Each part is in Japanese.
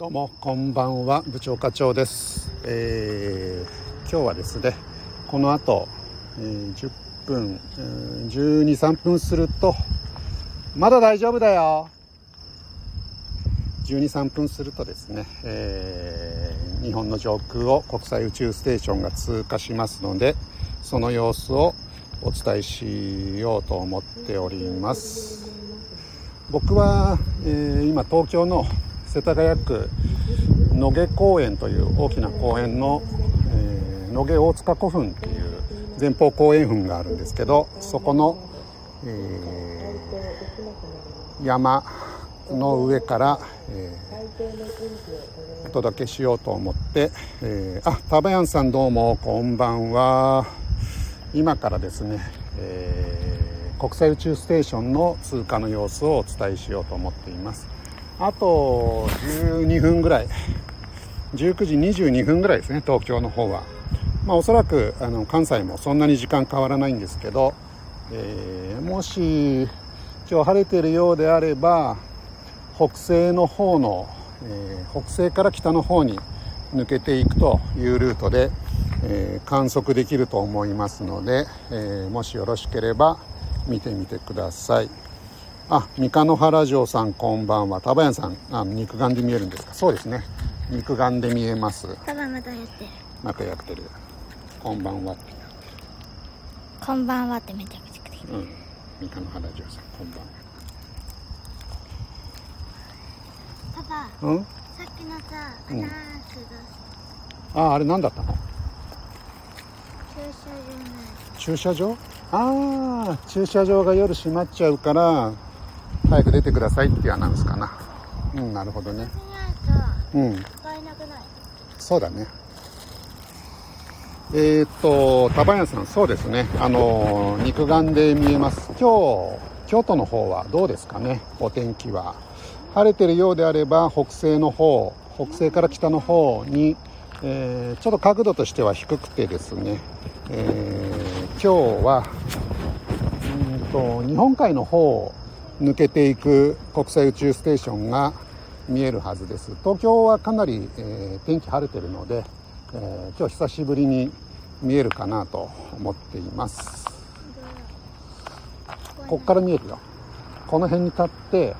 どうもこんばんは部長課長です、えー今日はですねこの後、えー10分、えー12、3分するとまだ大丈夫だよ。12、3分するとですね、えー日本の上空を国際宇宙ステーションが通過しますのでその様子をお伝えしようと思っております。僕は、えー今東京の世田谷区野毛公園という大きな公園の、えー野毛大塚古墳っていう前方後円墳があるんですけどそこの、えー山の上から、えーお届けしようと思って、えーあタバヤンさんどうもこんばんは。今からですね、えー国際宇宙ステーションの通過の様子をお伝えしようと思っています。あと12分ぐらい。19時22分ぐらいですね東京の方は。まあおそらくあの関西もそんなに時間変わらないんですけど、えーもし今日晴れてるようであれば北西の方の、えー北西から北の方に抜けていくというルートで、えー観測できると思いますので、えーもしよろしければ見てみてください。あ三日野原城さんこんばんは。田林さんあ肉眼で見えるんですか？そうですね。肉眼で見えます。パパまたやってる。またやってる。こんばんは。こんばんはってめちゃくちゃくてうん。三日野原城さんこんばんパパはうん？さっきのさアうんナウンスが。ああれ何だったの？駐車場ない駐車場？ああ駐車場が夜閉まっちゃうから早く出てくださいっていうアナウンスかな。うんなるほどね。うん。使えなくないそうだね。えー、っと田林さんそうですね。あの肉眼で見えます。今日京都の方はどうですかね？お天気は。晴れてるようであれば北西の方北西から北の方に、えーちょっと角度としては低くてですね、えー今日はうんと日本海の方抜けていく国際宇宙ステーションが見えるはずです。東京はかなり、えー天気晴れてるので、えー今日久しぶりに見えるかなと思っています。こっから見えるよ。この辺に立って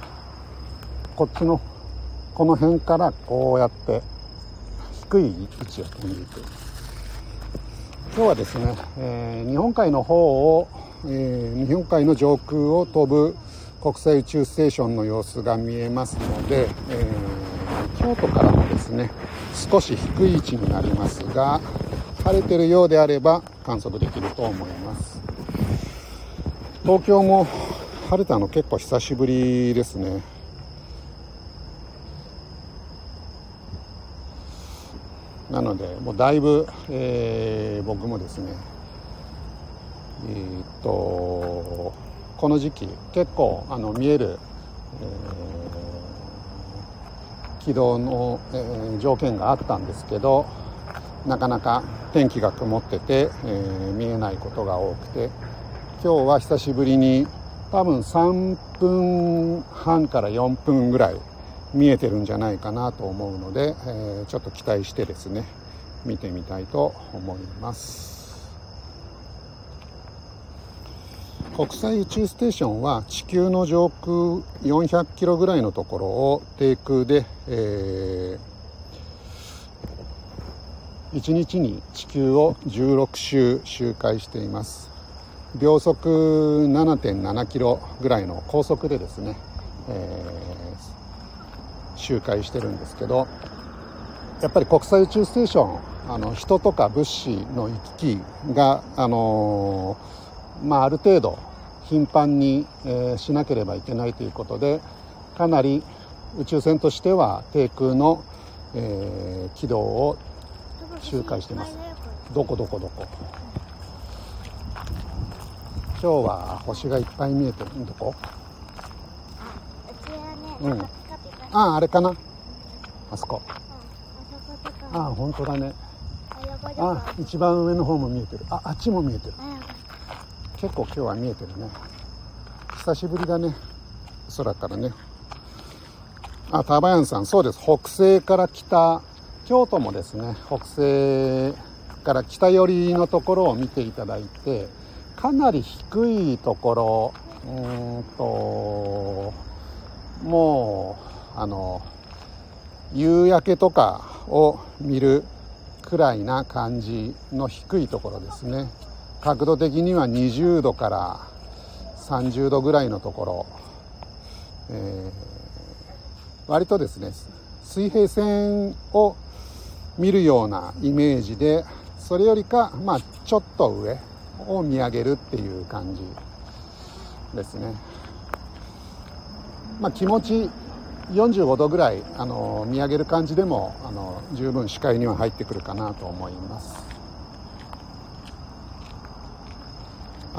こっちのこの辺からこうやって低い位置を飛んでいく。今日はですね、えー日本海の方を、えー日本海の上空を飛ぶ国際宇宙ステーションの様子が見えますので、えー京都からもですね少し低い位置になりますが晴れてるようであれば観測できると思います。東京も晴れたの結構久しぶりですね。なのでもうだいぶ、えー僕もですねえーっとこの時期結構あの見える、えー軌道の、えー条件があったんですけどなかなか天気が曇ってて、えー見えないことが多くて今日は久しぶりに多分3分半から4分ぐらい見えてるんじゃないかなと思うので、えーちょっと期待してですね見てみたいと思います。国際宇宙ステーションは地球の上空400キロぐらいのところを低空で、え1日に地球を16周周回しています。秒速7.7キロぐらいの高速でですね、えー周回してるんですけどやっぱり国際宇宙ステーションあの人とか物資の行き来が、あのーまあ、ある程度頻繁に、えーしなければいけないということでかなり宇宙船としては低空の、えー軌道を周回してます。どこどこどこ。今日は星がいっぱい見えてるどこ？あうん。あああれかな？あそこ。うんあああ本当だね。あ一番上の方も見えてる。ああっちも見えてる結構今日は見えてるね。久しぶりだね。空からね。あ、タバヤンさん、そうです。北西から北、京都もですね、北西から北寄りのところを見ていただいて、かなり低いところ、うーんと、もう、あの、夕焼けとかを見るくらいな感じの低いところですね。角度的には20度から30度ぐらいのところ、えー割とですね水平線を見るようなイメージでそれよりかまあちょっと上を見上げるっていう感じですね。まあ気持ち45度ぐらいあの見上げる感じでもあの十分視界には入ってくるかなと思います。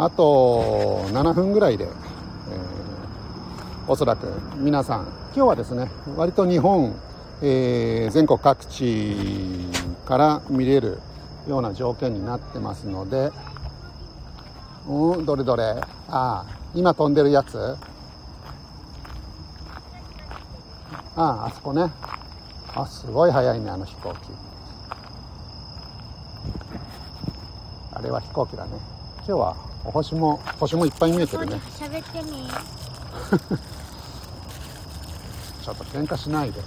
あと7分ぐらいで、えーおそらく皆さん今日はですね割と日本、えー全国各地から見れるような条件になってますのでうんどれどれ。ああ今飛んでるやつ。あああそこね。あすごい速いねあの飛行機。あれは飛行機だね。今日はお星も星もいっぱい見えてるね。喋ってみ ちょっと喧嘩しないで。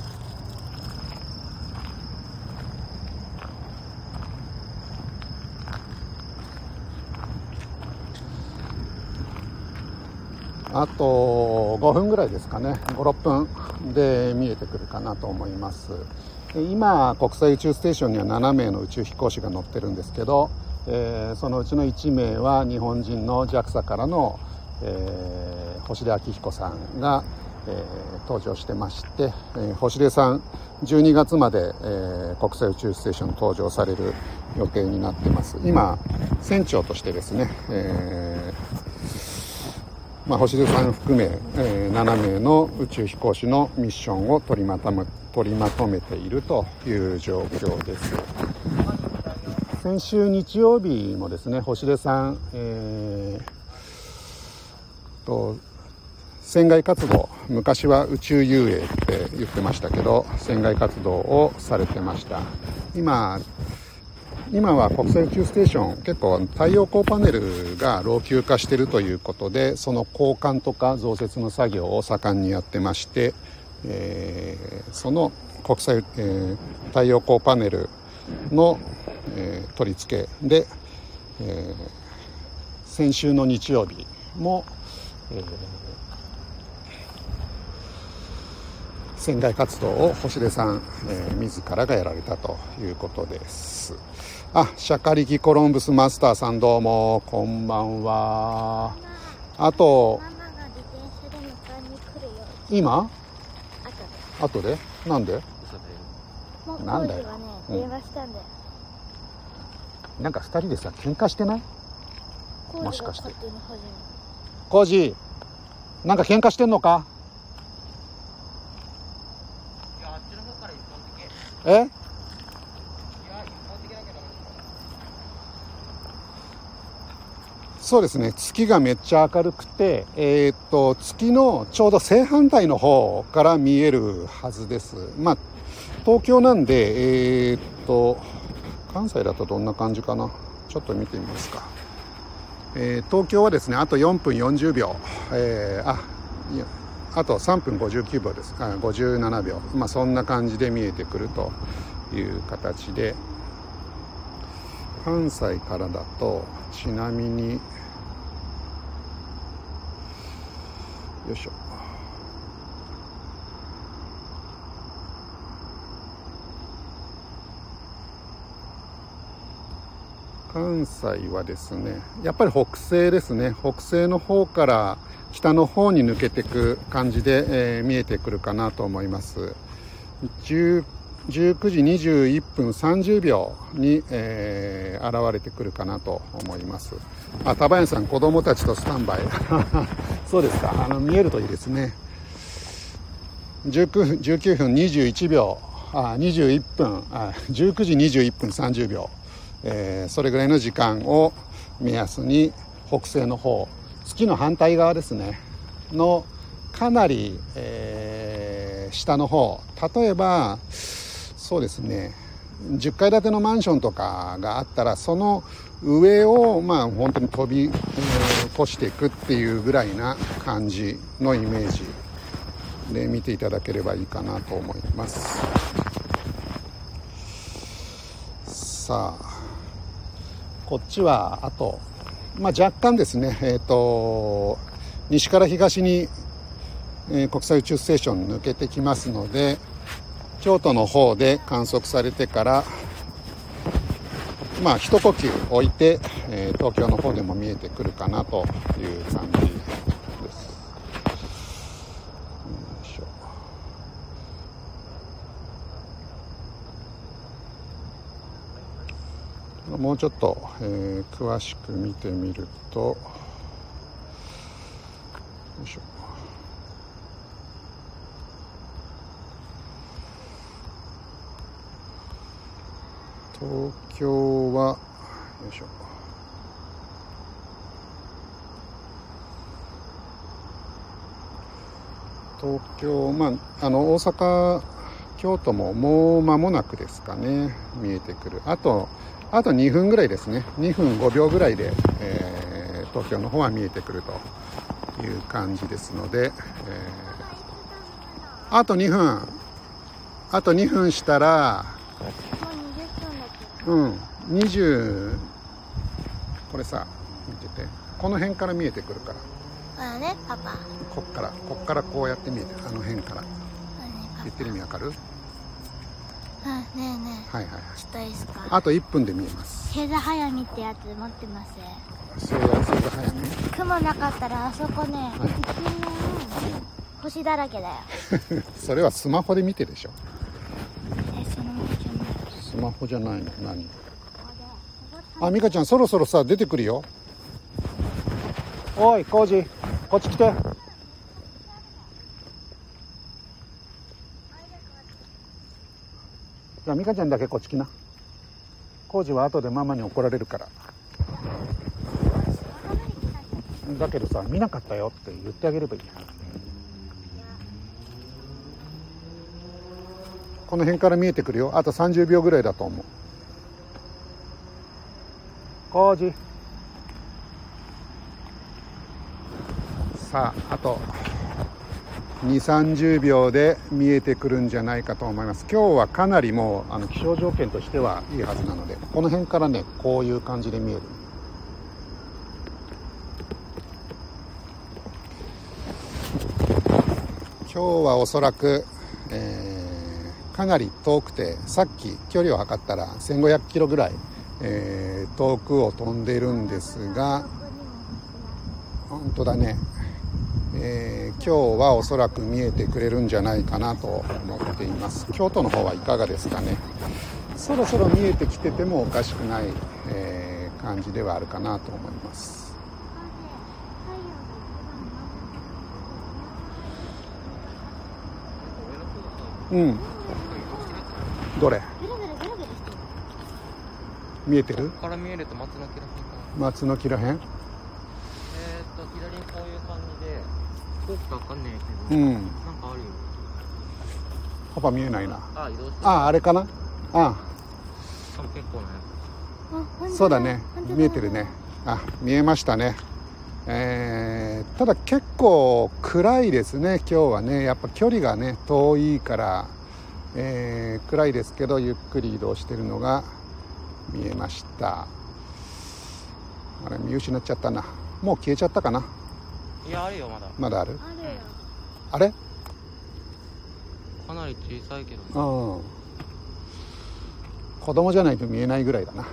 あと5分ぐらいですかね。56分で見えてくるかなと思います。で今国際宇宙ステーションには7名の宇宙飛行士が乗ってるんですけど、えーそのうちの1名は日本人の JAXA からの、えー星出彰彦さんが、えー登場してまして、えー星出さん12月まで、えー国際宇宙ステーションに登場される予定になってます。今船長としてですね、えーまあ、星出さん含め、えー7名の宇宙飛行士のミッションを取りまとめ取りまとめているという状況です。先週日曜日もですね星出さん、えーと船外活動昔は宇宙遊泳って言ってましたけど船外活動をされてました。今今は国際宇宙ステーション結構太陽光パネルが老朽化してるということでその交換とか増設の作業を盛んにやってまして、えーその国際、えー太陽光パネルの、えー取り付け。で、えー先週の日曜日も、えー船外活動を星出さん、えー自らがやられたということです。あシャカリキコロンブスマスターさんどうもこんばんは。あと今？あとで。後で？なんで？もうなんだよ。電話したんだよ、なんか二人でさ喧嘩してない？もしかして。コージーなんか喧嘩してんのか？いや、あっちの方から一本的。いえ。そうですね。月がめっちゃ明るくて、えーっと月のちょうど正反対の方から見えるはずです。まあ東京なんでえーっと関西だとどんな感じかな？ちょっと見てみますか、えー東京はですねあと4分40秒、えーあいやあと3分59秒です。あ57秒。まあそんな感じで見えてくるという形で。関西からだとちなみによいしょ。関西はですねやっぱり北西ですね。北西の方から北の方に抜けていく感じで、えー見えてくるかなと思います。19時21分30秒に、えー現れてくるかなと思います。あ田林さん子供たちとスタンバイ。そうですか。あの見えるといいですね。19分 ,19 分21秒。あ21分。あ19時21分30秒、えーそれぐらいの時間を目安に北西の方月の反対側ですね。のかなり、えー下の方。例えばそうですね。10階建てのマンションとかがあったらその上をまあ本当に飛び、越していくっていうぐらいな感じのイメージ。で見ていただければいいかなと思います。さあ。こっちはあと、まあ、若干ですねえっ、と西から東に、えー国際宇宙ステーション抜けてきますので京都の方で観測されてからまあ一呼吸置いて、えー東京の方でも見えてくるかなという感じです。よいしょもうちょっと、えー詳しく見てみるとよいしょ。東京はよいしょ。東京まああの大阪京都ももう間もなくですかね見えてくる。あとあと2分ぐらいですね。2分5秒ぐらいで、えー東京の方は見えてくるという感じですので、えーあと2分。あと2分したらもう20分だけ？うん。20これさ見てて。この辺から見えてくるから。ほらねパパ。こっから。こっからこうやって見えてあの辺から。言ってる意味わかる？あねえねはいはいはい。えちょっといいですか？あと1分で見えます。星座早見ってやつ持ってます。そうそうそう早め雲なかったらあそこね、はい。一面星だらけだよ。それはスマホで見てでしょ。えそのままじゃない。スマホじゃないの？何？あ美香ちゃんそろそろさ出てくるよ。おい浩二こっち来てじゃあ美香ちゃんだけこっち来な。浩二は後でママに怒られるから。だけどさ見なかったよって言ってあげればいいこの辺から見えてくるよ。あと30秒ぐらいだと思う。浩二さああと2 3 0秒で見えてくるんじゃないかと思います。今日はかなりもうあの気象条件としてはいいはずなのでこの辺からねこういう感じで見える。今日はおそらく、えーかなり遠くてさっき距離を測ったら1500キロぐらい、えー遠くを飛んでいるんですが本当だね、えー今日はおそらく見えてくれるんじゃないかなと思っています。京都の方はいかがですかね。そろそろ見えてきててもおかしくない、えー感じではあるかなと思います。うん。どれ？見えてる？から見えると松の木らへん松の木らへん？えーっと左にこういう感じでこうかわかんないけど、うん。なんかあるよ。パパ見えないな。あ移動してる。ああれかな？あ。多分結構ねそうだね。見えてるね。あ見えましたね。えーただ結構暗いですね今日はね。やっぱ距離がね遠いから、えー暗いですけどゆっくり移動してるのが見えました。あれ見失っちゃったな。もう消えちゃったかな？いやあるよまだ。まだある？あるよ。あれ？かなり小さいけどね。うん。子供じゃないと見えないぐらいだな。あ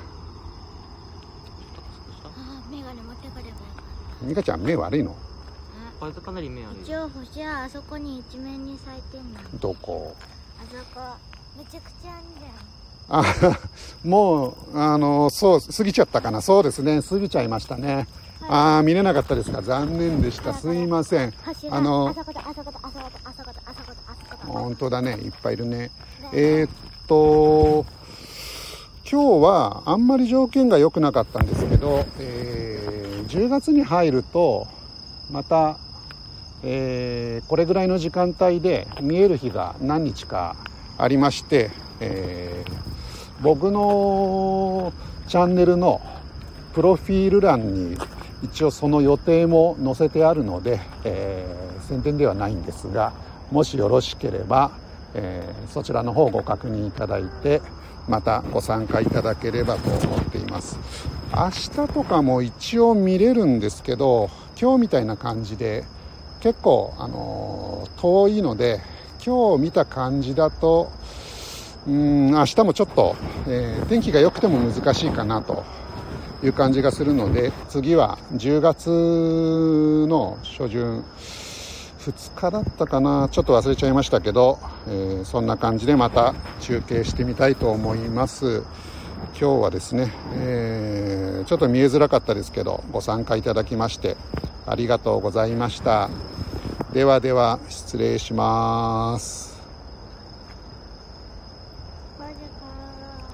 ーメガネ持ってくればよかっ美香ちゃん目悪いの？これとかなり目あるよ。た一応星はあそこに一面に咲いてんの。あどこ？そこ。めちゃくちゃあんじゃん。あもうあのそう過ぎちゃったかな。そうですね。過ぎちゃいましたねああ見れなかったですか？残念でした。すいません。あの本当だね。いっぱいいるね。えーっと今日はあんまり条件が良くなかったんですけど、えー10月に入るとまたえーこれぐらいの時間帯で見える日が何日かありまして、えー僕のチャンネルのプロフィール欄に一応その予定も載せてあるので、えー宣伝ではないんですがもしよろしければ、えーそちらの方をご確認いただいてまたご参加いただければと思っています。明日とかも一応見れるんですけど今日みたいな感じで結構、あのー遠いので今日見た感じだとうん明日もちょっと、えー天気が良くても難しいかなという感じがするので次は10月の初旬2日だったかな。ちょっと忘れちゃいましたけど、えーそんな感じでまた中継してみたいと思います。今日はですね、えーちょっと見えづらかったですけどご参加いただきましてありがとうございました。ではでは失礼します。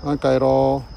はい帰ろう